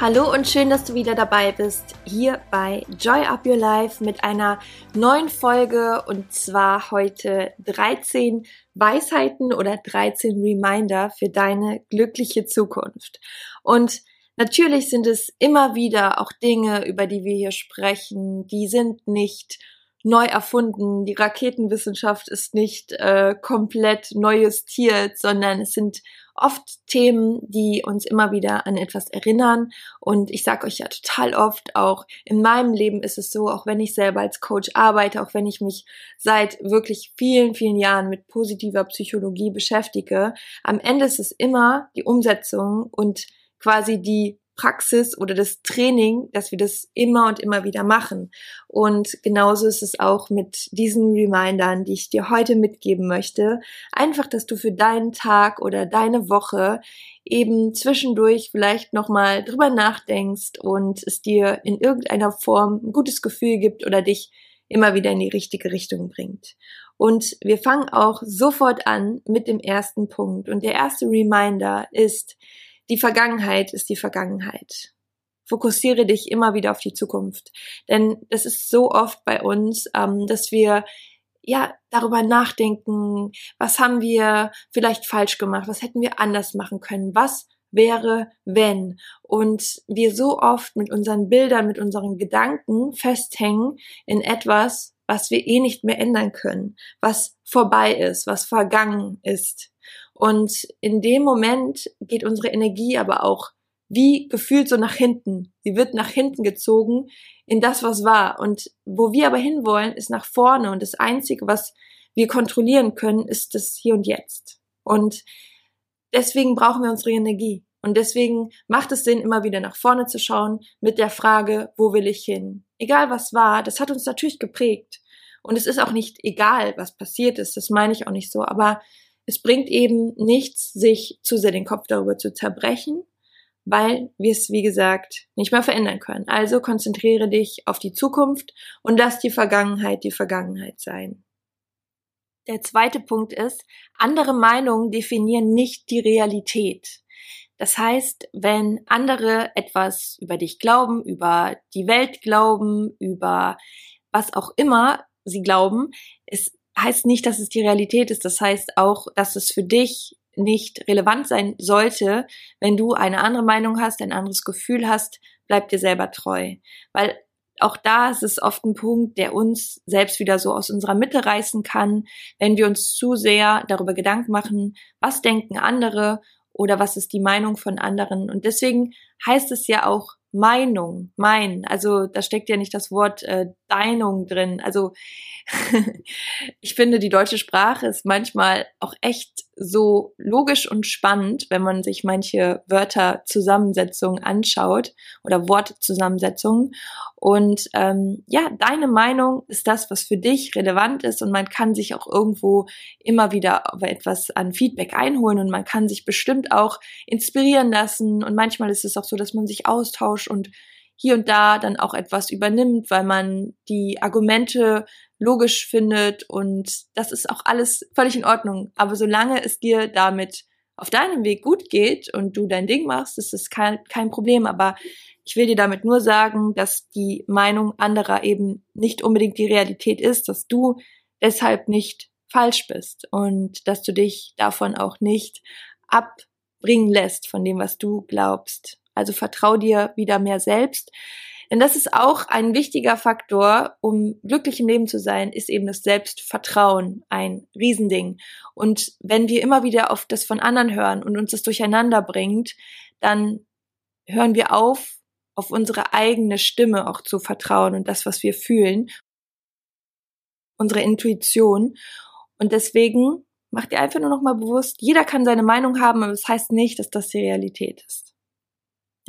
Hallo und schön, dass du wieder dabei bist, hier bei Joy Up Your Life mit einer neuen Folge und zwar heute 13 Weisheiten oder 13 Reminder für deine glückliche Zukunft. Und natürlich sind es immer wieder auch Dinge, über die wir hier sprechen, die sind nicht neu erfunden. Die Raketenwissenschaft ist nicht äh, komplett neu justiert, sondern es sind oft Themen, die uns immer wieder an etwas erinnern. Und ich sage euch ja total oft, auch in meinem Leben ist es so, auch wenn ich selber als Coach arbeite, auch wenn ich mich seit wirklich vielen, vielen Jahren mit positiver Psychologie beschäftige, am Ende ist es immer die Umsetzung und quasi die Praxis oder das Training, dass wir das immer und immer wieder machen. Und genauso ist es auch mit diesen Remindern, die ich dir heute mitgeben möchte. Einfach, dass du für deinen Tag oder deine Woche eben zwischendurch vielleicht nochmal drüber nachdenkst und es dir in irgendeiner Form ein gutes Gefühl gibt oder dich immer wieder in die richtige Richtung bringt. Und wir fangen auch sofort an mit dem ersten Punkt. Und der erste Reminder ist, die Vergangenheit ist die Vergangenheit. Fokussiere dich immer wieder auf die Zukunft. Denn das ist so oft bei uns, ähm, dass wir ja darüber nachdenken, was haben wir vielleicht falsch gemacht, was hätten wir anders machen können, was wäre, wenn. Und wir so oft mit unseren Bildern, mit unseren Gedanken festhängen in etwas, was wir eh nicht mehr ändern können, was vorbei ist, was vergangen ist. Und in dem Moment geht unsere Energie aber auch wie gefühlt so nach hinten. Sie wird nach hinten gezogen in das, was war. Und wo wir aber hinwollen, ist nach vorne. Und das Einzige, was wir kontrollieren können, ist das Hier und Jetzt. Und deswegen brauchen wir unsere Energie. Und deswegen macht es Sinn, immer wieder nach vorne zu schauen mit der Frage, wo will ich hin? Egal was war, das hat uns natürlich geprägt. Und es ist auch nicht egal, was passiert ist, das meine ich auch nicht so. Aber es bringt eben nichts, sich zu sehr den Kopf darüber zu zerbrechen, weil wir es, wie gesagt, nicht mehr verändern können. Also konzentriere dich auf die Zukunft und lass die Vergangenheit die Vergangenheit sein. Der zweite Punkt ist, andere Meinungen definieren nicht die Realität. Das heißt, wenn andere etwas über dich glauben, über die Welt glauben, über was auch immer sie glauben, es heißt nicht, dass es die Realität ist. Das heißt auch, dass es für dich nicht relevant sein sollte, wenn du eine andere Meinung hast, ein anderes Gefühl hast, bleib dir selber treu. Weil auch da ist es oft ein Punkt, der uns selbst wieder so aus unserer Mitte reißen kann, wenn wir uns zu sehr darüber Gedanken machen, was denken andere oder was ist die Meinung von anderen. Und deswegen heißt es ja auch Meinung, mein. Also da steckt ja nicht das Wort äh, Deinung drin. Also ich finde, die deutsche Sprache ist manchmal auch echt so logisch und spannend, wenn man sich manche Wörterzusammensetzungen anschaut oder Wortzusammensetzungen. Und ähm, ja, deine Meinung ist das, was für dich relevant ist und man kann sich auch irgendwo immer wieder etwas an Feedback einholen und man kann sich bestimmt auch inspirieren lassen und manchmal ist es auch so, dass man sich austauscht und hier und da dann auch etwas übernimmt, weil man die Argumente logisch findet und das ist auch alles völlig in Ordnung. Aber solange es dir damit auf deinem Weg gut geht und du dein Ding machst, ist es kein, kein Problem. Aber ich will dir damit nur sagen, dass die Meinung anderer eben nicht unbedingt die Realität ist, dass du deshalb nicht falsch bist und dass du dich davon auch nicht abbringen lässt von dem, was du glaubst. Also vertrau dir wieder mehr selbst. Denn das ist auch ein wichtiger Faktor, um glücklich im Leben zu sein, ist eben das Selbstvertrauen ein Riesending. Und wenn wir immer wieder auf das von anderen hören und uns das durcheinander bringt, dann hören wir auf, auf unsere eigene Stimme auch zu vertrauen und das, was wir fühlen, unsere Intuition. Und deswegen mach dir einfach nur noch mal bewusst, jeder kann seine Meinung haben, aber das heißt nicht, dass das die Realität ist.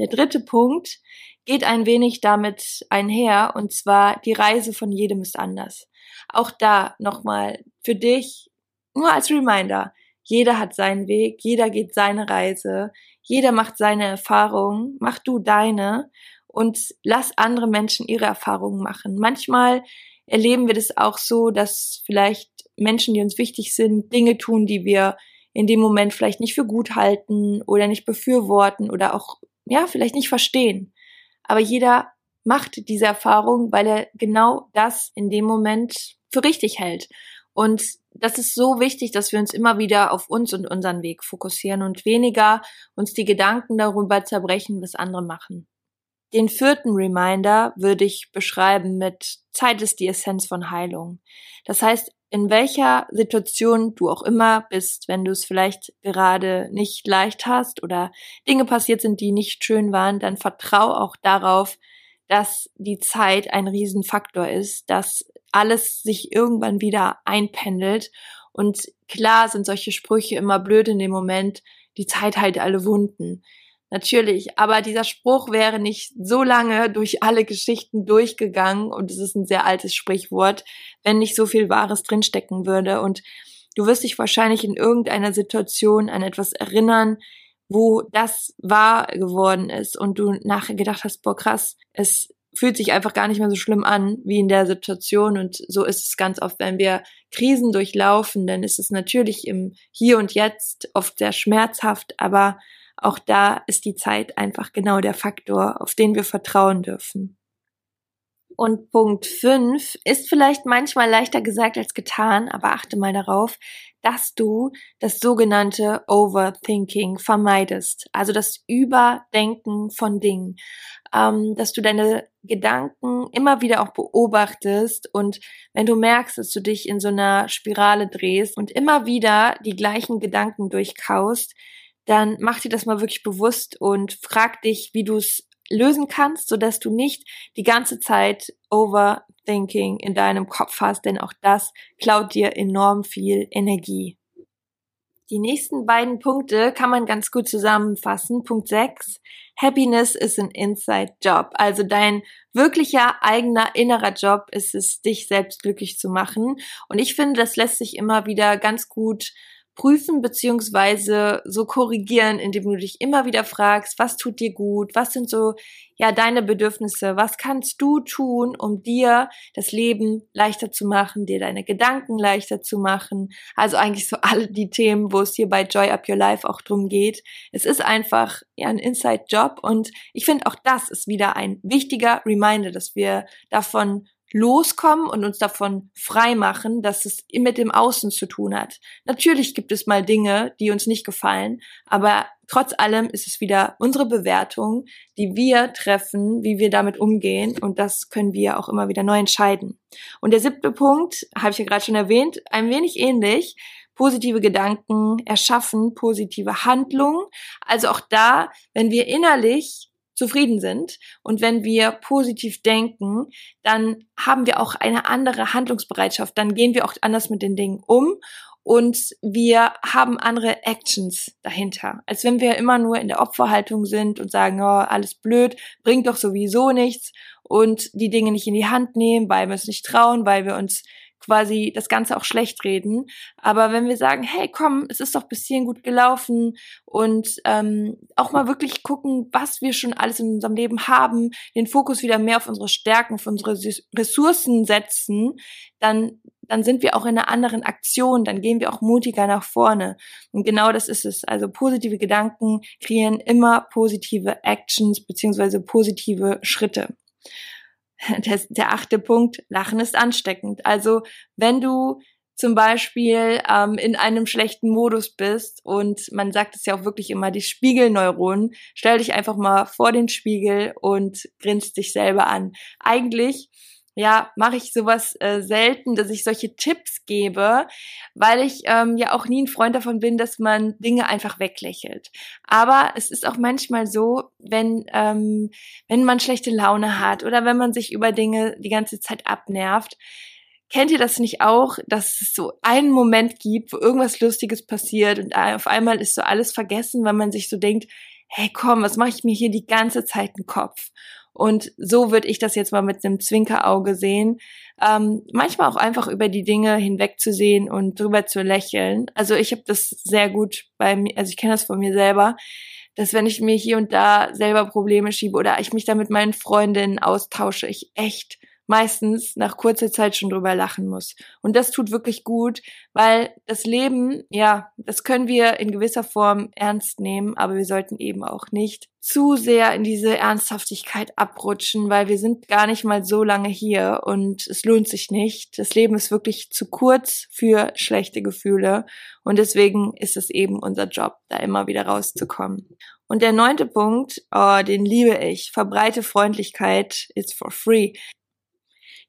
Der dritte Punkt geht ein wenig damit einher, und zwar die Reise von jedem ist anders. Auch da nochmal für dich, nur als Reminder, jeder hat seinen Weg, jeder geht seine Reise, jeder macht seine Erfahrungen, mach du deine und lass andere Menschen ihre Erfahrungen machen. Manchmal erleben wir das auch so, dass vielleicht Menschen, die uns wichtig sind, Dinge tun, die wir in dem Moment vielleicht nicht für gut halten oder nicht befürworten oder auch, ja, vielleicht nicht verstehen. Aber jeder macht diese Erfahrung, weil er genau das in dem Moment für richtig hält. Und das ist so wichtig, dass wir uns immer wieder auf uns und unseren Weg fokussieren und weniger uns die Gedanken darüber zerbrechen, was andere machen. Den vierten Reminder würde ich beschreiben mit Zeit ist die Essenz von Heilung. Das heißt, in welcher Situation du auch immer bist, wenn du es vielleicht gerade nicht leicht hast oder Dinge passiert sind, die nicht schön waren, dann vertrau auch darauf, dass die Zeit ein Riesenfaktor ist, dass alles sich irgendwann wieder einpendelt. Und klar sind solche Sprüche immer blöd in dem Moment, die Zeit heilt alle Wunden. Natürlich, aber dieser Spruch wäre nicht so lange durch alle Geschichten durchgegangen und es ist ein sehr altes Sprichwort, wenn nicht so viel Wahres drinstecken würde. Und du wirst dich wahrscheinlich in irgendeiner Situation an etwas erinnern, wo das wahr geworden ist und du nachher gedacht hast, boah krass, es fühlt sich einfach gar nicht mehr so schlimm an wie in der Situation und so ist es ganz oft, wenn wir Krisen durchlaufen, dann ist es natürlich im Hier und Jetzt oft sehr schmerzhaft, aber auch da ist die Zeit einfach genau der Faktor, auf den wir vertrauen dürfen. Und Punkt 5 ist vielleicht manchmal leichter gesagt als getan, aber achte mal darauf, dass du das sogenannte Overthinking vermeidest, also das Überdenken von Dingen, ähm, dass du deine Gedanken immer wieder auch beobachtest und wenn du merkst, dass du dich in so einer Spirale drehst und immer wieder die gleichen Gedanken durchkaust, dann mach dir das mal wirklich bewusst und frag dich, wie du es lösen kannst, so dass du nicht die ganze Zeit Overthinking in deinem Kopf hast, denn auch das klaut dir enorm viel Energie. Die nächsten beiden Punkte kann man ganz gut zusammenfassen. Punkt 6. Happiness is an inside job. Also dein wirklicher eigener innerer Job ist es, dich selbst glücklich zu machen. Und ich finde, das lässt sich immer wieder ganz gut prüfen beziehungsweise so korrigieren, indem du dich immer wieder fragst, was tut dir gut, was sind so ja deine Bedürfnisse, was kannst du tun, um dir das Leben leichter zu machen, dir deine Gedanken leichter zu machen. Also eigentlich so alle die Themen, wo es hier bei Joy Up Your Life auch drum geht. Es ist einfach ja ein Inside Job und ich finde auch das ist wieder ein wichtiger Reminder, dass wir davon loskommen und uns davon frei machen, dass es mit dem Außen zu tun hat. Natürlich gibt es mal Dinge, die uns nicht gefallen, aber trotz allem ist es wieder unsere Bewertung, die wir treffen, wie wir damit umgehen und das können wir auch immer wieder neu entscheiden. Und der siebte Punkt, habe ich ja gerade schon erwähnt, ein wenig ähnlich, positive Gedanken erschaffen, positive Handlungen. Also auch da, wenn wir innerlich zufrieden sind. Und wenn wir positiv denken, dann haben wir auch eine andere Handlungsbereitschaft. Dann gehen wir auch anders mit den Dingen um und wir haben andere Actions dahinter. Als wenn wir immer nur in der Opferhaltung sind und sagen, oh, alles blöd, bringt doch sowieso nichts und die Dinge nicht in die Hand nehmen, weil wir es nicht trauen, weil wir uns quasi das Ganze auch schlecht reden. Aber wenn wir sagen, hey, komm, es ist doch bis hierhin gut gelaufen und ähm, auch mal wirklich gucken, was wir schon alles in unserem Leben haben, den Fokus wieder mehr auf unsere Stärken, auf unsere Ressourcen setzen, dann dann sind wir auch in einer anderen Aktion, dann gehen wir auch mutiger nach vorne. Und genau das ist es. Also positive Gedanken kreieren immer positive Actions beziehungsweise positive Schritte der, der achte Punkt, Lachen ist ansteckend. Also wenn du zum Beispiel ähm, in einem schlechten Modus bist und man sagt es ja auch wirklich immer, die Spiegelneuronen, stell dich einfach mal vor den Spiegel und grinst dich selber an. Eigentlich ja, mache ich sowas äh, selten, dass ich solche Tipps gebe, weil ich ähm, ja auch nie ein Freund davon bin, dass man Dinge einfach weglächelt. Aber es ist auch manchmal so, wenn ähm, wenn man schlechte Laune hat oder wenn man sich über Dinge die ganze Zeit abnervt, Kennt ihr das nicht auch, dass es so einen Moment gibt, wo irgendwas Lustiges passiert und auf einmal ist so alles vergessen, weil man sich so denkt, hey komm, was mache ich mir hier die ganze Zeit einen Kopf? Und so würde ich das jetzt mal mit einem Zwinkerauge sehen. Ähm, manchmal auch einfach über die Dinge hinwegzusehen und drüber zu lächeln. Also ich habe das sehr gut bei mir, also ich kenne das von mir selber, dass wenn ich mir hier und da selber Probleme schiebe oder ich mich da mit meinen Freundinnen austausche, ich echt meistens nach kurzer Zeit schon drüber lachen muss. Und das tut wirklich gut, weil das Leben, ja, das können wir in gewisser Form ernst nehmen, aber wir sollten eben auch nicht zu sehr in diese Ernsthaftigkeit abrutschen, weil wir sind gar nicht mal so lange hier und es lohnt sich nicht. Das Leben ist wirklich zu kurz für schlechte Gefühle und deswegen ist es eben unser Job, da immer wieder rauszukommen. Und der neunte Punkt, oh, den liebe ich. Verbreite Freundlichkeit is for free.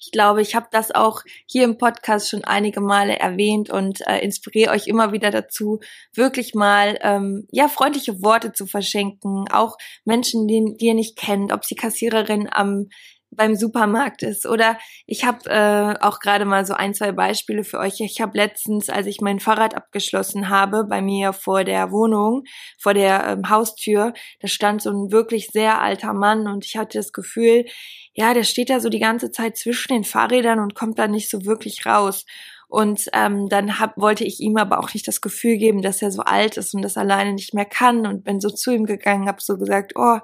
Ich glaube, ich habe das auch hier im Podcast schon einige Male erwähnt und äh, inspiriere euch immer wieder dazu, wirklich mal ähm, ja freundliche Worte zu verschenken, auch Menschen, die, die ihr nicht kennt, ob sie Kassiererin am beim Supermarkt ist. Oder ich habe äh, auch gerade mal so ein, zwei Beispiele für euch. Ich habe letztens, als ich mein Fahrrad abgeschlossen habe, bei mir vor der Wohnung, vor der ähm, Haustür, da stand so ein wirklich sehr alter Mann und ich hatte das Gefühl, ja, der steht da so die ganze Zeit zwischen den Fahrrädern und kommt da nicht so wirklich raus. Und ähm, dann hab, wollte ich ihm aber auch nicht das Gefühl geben, dass er so alt ist und das alleine nicht mehr kann. Und bin so zu ihm gegangen, habe so gesagt, oh,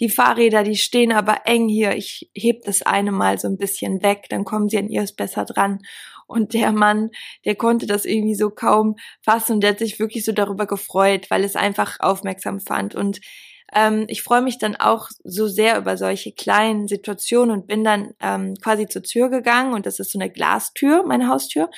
die Fahrräder, die stehen aber eng hier. Ich heb das eine Mal so ein bisschen weg, dann kommen sie an ihr besser dran. Und der Mann, der konnte das irgendwie so kaum fassen und der hat sich wirklich so darüber gefreut, weil es einfach aufmerksam fand. Und ähm, ich freue mich dann auch so sehr über solche kleinen Situationen und bin dann ähm, quasi zur Tür gegangen und das ist so eine Glastür, meine Haustür.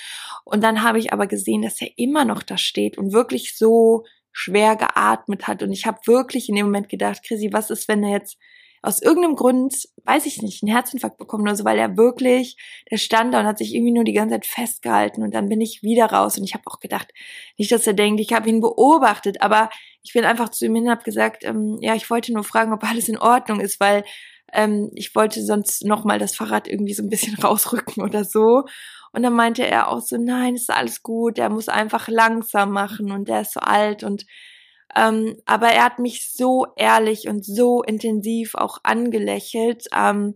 Und dann habe ich aber gesehen, dass er immer noch da steht und wirklich so schwer geatmet hat. Und ich habe wirklich in dem Moment gedacht, Chrissy, was ist, wenn er jetzt aus irgendeinem Grund, weiß ich nicht, einen Herzinfarkt bekommen oder so, weil er wirklich, der stand da und hat sich irgendwie nur die ganze Zeit festgehalten und dann bin ich wieder raus und ich habe auch gedacht, nicht, dass er denkt, ich habe ihn beobachtet, aber ich bin einfach zu ihm hin und habe gesagt, ähm, ja, ich wollte nur fragen, ob alles in Ordnung ist, weil ähm, ich wollte sonst nochmal das Fahrrad irgendwie so ein bisschen rausrücken oder so. Und dann meinte er auch so, nein, ist alles gut, er muss einfach langsam machen und der ist so alt und ähm, aber er hat mich so ehrlich und so intensiv auch angelächelt, ähm,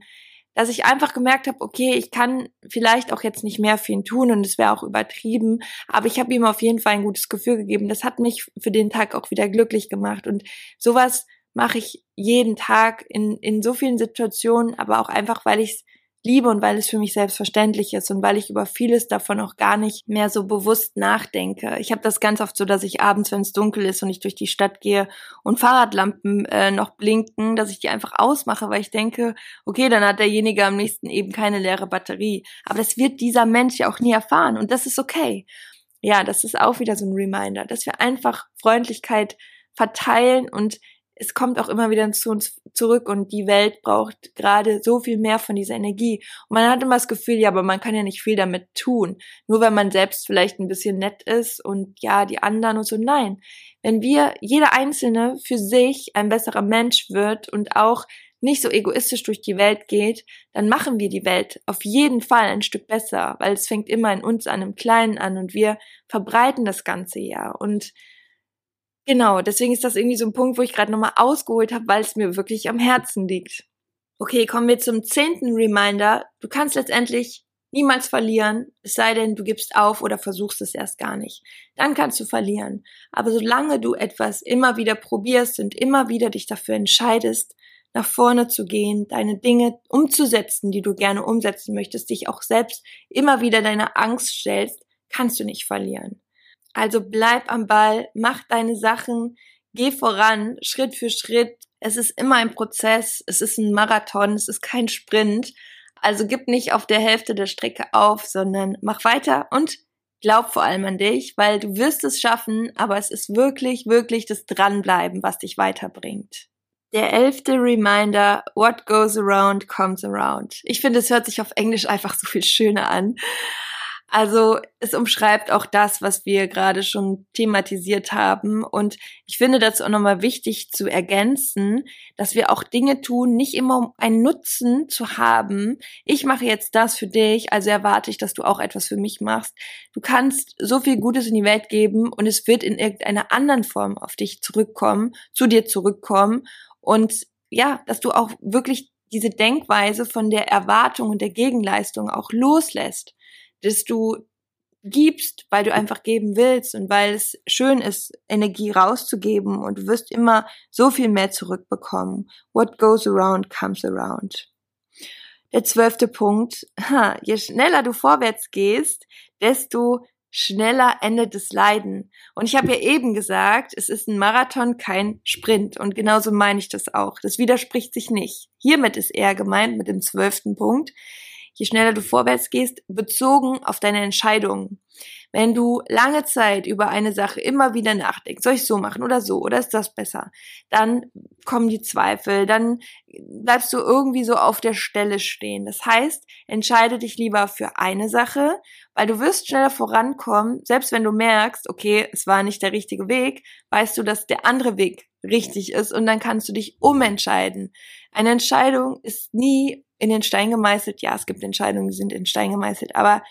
dass ich einfach gemerkt habe, okay, ich kann vielleicht auch jetzt nicht mehr für ihn tun und es wäre auch übertrieben, aber ich habe ihm auf jeden Fall ein gutes Gefühl gegeben. Das hat mich für den Tag auch wieder glücklich gemacht und sowas mache ich jeden Tag in, in so vielen Situationen, aber auch einfach, weil ich es liebe und weil es für mich selbstverständlich ist und weil ich über vieles davon auch gar nicht mehr so bewusst nachdenke. Ich habe das ganz oft so, dass ich abends, wenn es dunkel ist und ich durch die Stadt gehe und Fahrradlampen äh, noch blinken, dass ich die einfach ausmache, weil ich denke, okay, dann hat derjenige am nächsten eben keine leere Batterie. Aber das wird dieser Mensch ja auch nie erfahren und das ist okay. Ja, das ist auch wieder so ein Reminder, dass wir einfach Freundlichkeit verteilen und es kommt auch immer wieder zu uns zurück und die Welt braucht gerade so viel mehr von dieser Energie. Und man hat immer das Gefühl, ja, aber man kann ja nicht viel damit tun. Nur wenn man selbst vielleicht ein bisschen nett ist und ja, die anderen und so. Nein. Wenn wir, jeder Einzelne für sich ein besserer Mensch wird und auch nicht so egoistisch durch die Welt geht, dann machen wir die Welt auf jeden Fall ein Stück besser, weil es fängt immer in uns an, im Kleinen an und wir verbreiten das Ganze ja. Und Genau, deswegen ist das irgendwie so ein Punkt, wo ich gerade nochmal ausgeholt habe, weil es mir wirklich am Herzen liegt. Okay, kommen wir zum zehnten Reminder. Du kannst letztendlich niemals verlieren, es sei denn, du gibst auf oder versuchst es erst gar nicht. Dann kannst du verlieren. Aber solange du etwas immer wieder probierst und immer wieder dich dafür entscheidest, nach vorne zu gehen, deine Dinge umzusetzen, die du gerne umsetzen möchtest, dich auch selbst immer wieder deiner Angst stellst, kannst du nicht verlieren. Also bleib am Ball, mach deine Sachen, geh voran, Schritt für Schritt. Es ist immer ein Prozess, es ist ein Marathon, es ist kein Sprint. Also gib nicht auf der Hälfte der Strecke auf, sondern mach weiter und glaub vor allem an dich, weil du wirst es schaffen, aber es ist wirklich, wirklich das Dranbleiben, was dich weiterbringt. Der elfte Reminder, what goes around comes around. Ich finde, es hört sich auf Englisch einfach so viel schöner an. Also es umschreibt auch das, was wir gerade schon thematisiert haben. Und ich finde dazu auch nochmal wichtig zu ergänzen, dass wir auch Dinge tun, nicht immer um einen Nutzen zu haben. Ich mache jetzt das für dich, also erwarte ich, dass du auch etwas für mich machst. Du kannst so viel Gutes in die Welt geben und es wird in irgendeiner anderen Form auf dich zurückkommen, zu dir zurückkommen. Und ja, dass du auch wirklich diese Denkweise von der Erwartung und der Gegenleistung auch loslässt dass du gibst, weil du einfach geben willst und weil es schön ist, Energie rauszugeben und du wirst immer so viel mehr zurückbekommen. What goes around comes around. Der zwölfte Punkt, je schneller du vorwärts gehst, desto schneller endet das Leiden. Und ich habe ja eben gesagt, es ist ein Marathon, kein Sprint. Und genauso meine ich das auch. Das widerspricht sich nicht. Hiermit ist eher gemeint mit dem zwölften Punkt je schneller du vorwärts gehst, bezogen auf deine Entscheidungen. Wenn du lange Zeit über eine Sache immer wieder nachdenkst, soll ich so machen oder so, oder ist das besser? Dann kommen die Zweifel, dann bleibst du irgendwie so auf der Stelle stehen. Das heißt, entscheide dich lieber für eine Sache, weil du wirst schneller vorankommen, selbst wenn du merkst, okay, es war nicht der richtige Weg, weißt du, dass der andere Weg richtig ist und dann kannst du dich umentscheiden. Eine Entscheidung ist nie in den Stein gemeißelt. Ja, es gibt Entscheidungen, die sind in Stein gemeißelt, aber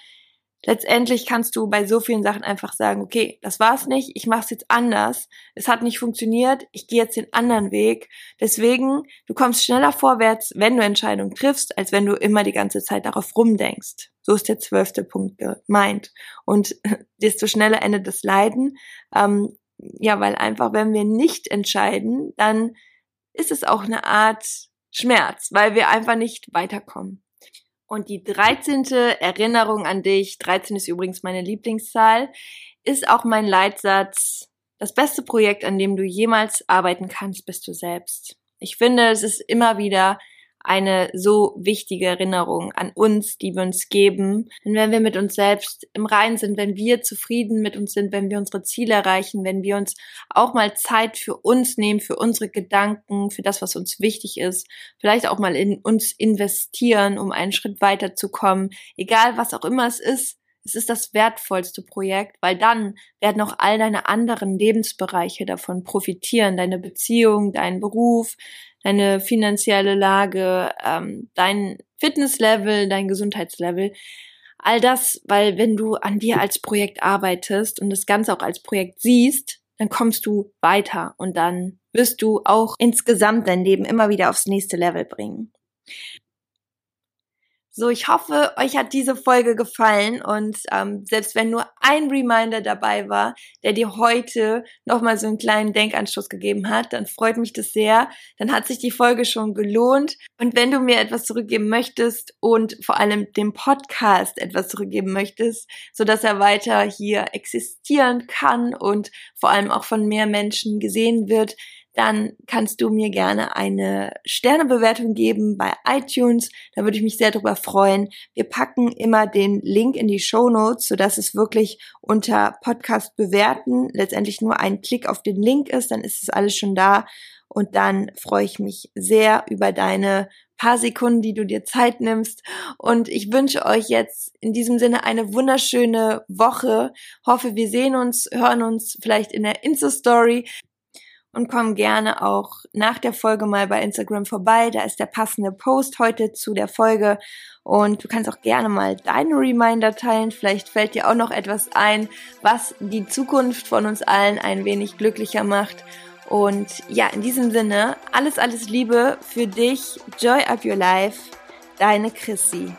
letztendlich kannst du bei so vielen Sachen einfach sagen, okay, das war's nicht, ich mach's jetzt anders, es hat nicht funktioniert, ich gehe jetzt den anderen Weg. Deswegen, du kommst schneller vorwärts, wenn du Entscheidungen triffst, als wenn du immer die ganze Zeit darauf rumdenkst. So ist der zwölfte Punkt gemeint. Und desto schneller endet das Leiden. Ähm, ja, weil einfach, wenn wir nicht entscheiden, dann ist es auch eine Art Schmerz, weil wir einfach nicht weiterkommen. Und die 13. Erinnerung an dich, 13 ist übrigens meine Lieblingszahl, ist auch mein Leitsatz. Das beste Projekt, an dem du jemals arbeiten kannst, bist du selbst. Ich finde, es ist immer wieder eine so wichtige Erinnerung an uns, die wir uns geben. Denn wenn wir mit uns selbst im Reinen sind, wenn wir zufrieden mit uns sind, wenn wir unsere Ziele erreichen, wenn wir uns auch mal Zeit für uns nehmen, für unsere Gedanken, für das, was uns wichtig ist, vielleicht auch mal in uns investieren, um einen Schritt weiterzukommen, egal was auch immer es ist, es ist das wertvollste Projekt, weil dann werden auch all deine anderen Lebensbereiche davon profitieren, deine Beziehung, dein Beruf, deine finanzielle Lage, ähm, dein Fitnesslevel, dein Gesundheitslevel. All das, weil wenn du an dir als Projekt arbeitest und das Ganze auch als Projekt siehst, dann kommst du weiter und dann wirst du auch insgesamt dein Leben immer wieder aufs nächste Level bringen. So, ich hoffe, euch hat diese Folge gefallen und ähm, selbst wenn nur ein Reminder dabei war, der dir heute nochmal so einen kleinen Denkanstoß gegeben hat, dann freut mich das sehr. Dann hat sich die Folge schon gelohnt. Und wenn du mir etwas zurückgeben möchtest und vor allem dem Podcast etwas zurückgeben möchtest, so dass er weiter hier existieren kann und vor allem auch von mehr Menschen gesehen wird, dann kannst du mir gerne eine Sternebewertung geben bei iTunes. Da würde ich mich sehr darüber freuen. Wir packen immer den Link in die Show Notes, sodass es wirklich unter Podcast bewerten letztendlich nur ein Klick auf den Link ist. Dann ist es alles schon da. Und dann freue ich mich sehr über deine paar Sekunden, die du dir Zeit nimmst. Und ich wünsche euch jetzt in diesem Sinne eine wunderschöne Woche. Hoffe, wir sehen uns, hören uns vielleicht in der Insta-Story und komm gerne auch nach der Folge mal bei Instagram vorbei. Da ist der passende Post heute zu der Folge. Und du kannst auch gerne mal deine Reminder teilen. Vielleicht fällt dir auch noch etwas ein, was die Zukunft von uns allen ein wenig glücklicher macht. Und ja, in diesem Sinne, alles, alles Liebe für dich. Joy up your life. Deine Chrissy.